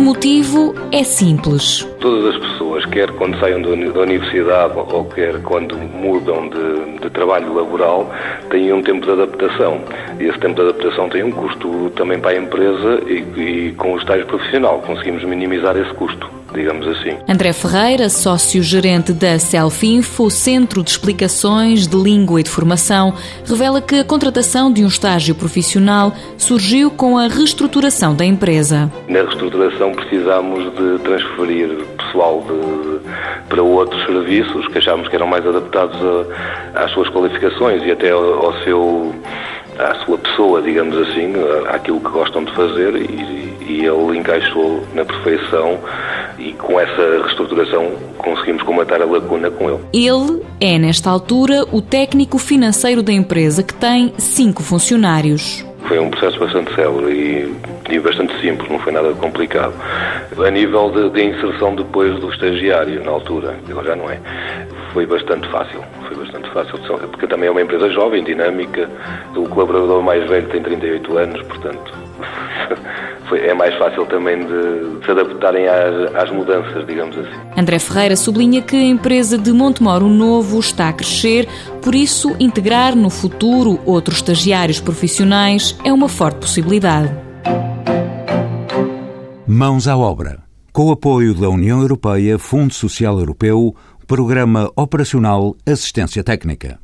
motivo é simples. Todas as pessoas, quer quando saiam da universidade ou quer quando mudam de, de trabalho laboral, têm um tempo de adaptação. E esse tempo de adaptação tem um custo também para a empresa e, e com o estágio profissional conseguimos minimizar esse custo digamos assim. André Ferreira, sócio-gerente da Selfinfo, Centro de Explicações de Língua e de Formação, revela que a contratação de um estágio profissional surgiu com a reestruturação da empresa. Na reestruturação precisamos de transferir pessoal de, para outros serviços que achámos que eram mais adaptados a, às suas qualificações e até ao, ao seu à sua pessoa, digamos assim, àquilo que gostam de fazer e, e ele encaixou na perfeição e com essa reestruturação conseguimos comatar a lacuna com ele. Ele é, nesta altura, o técnico financeiro da empresa que tem cinco funcionários. Foi um processo bastante célebre e, e bastante simples, não foi nada complicado. A nível de, de inserção depois do estagiário, na altura, ele já não é, foi bastante fácil. Foi bastante fácil, porque também é uma empresa jovem, dinâmica. O colaborador mais velho tem 38 anos, portanto é mais fácil também de, se adaptarem às, às, mudanças, digamos assim. André Ferreira sublinha que a empresa de Montemoro Novo está a crescer, por isso integrar no futuro outros estagiários profissionais é uma forte possibilidade. Mãos à obra. Com o apoio da União Europeia, Fundo Social Europeu, Programa Operacional Assistência Técnica.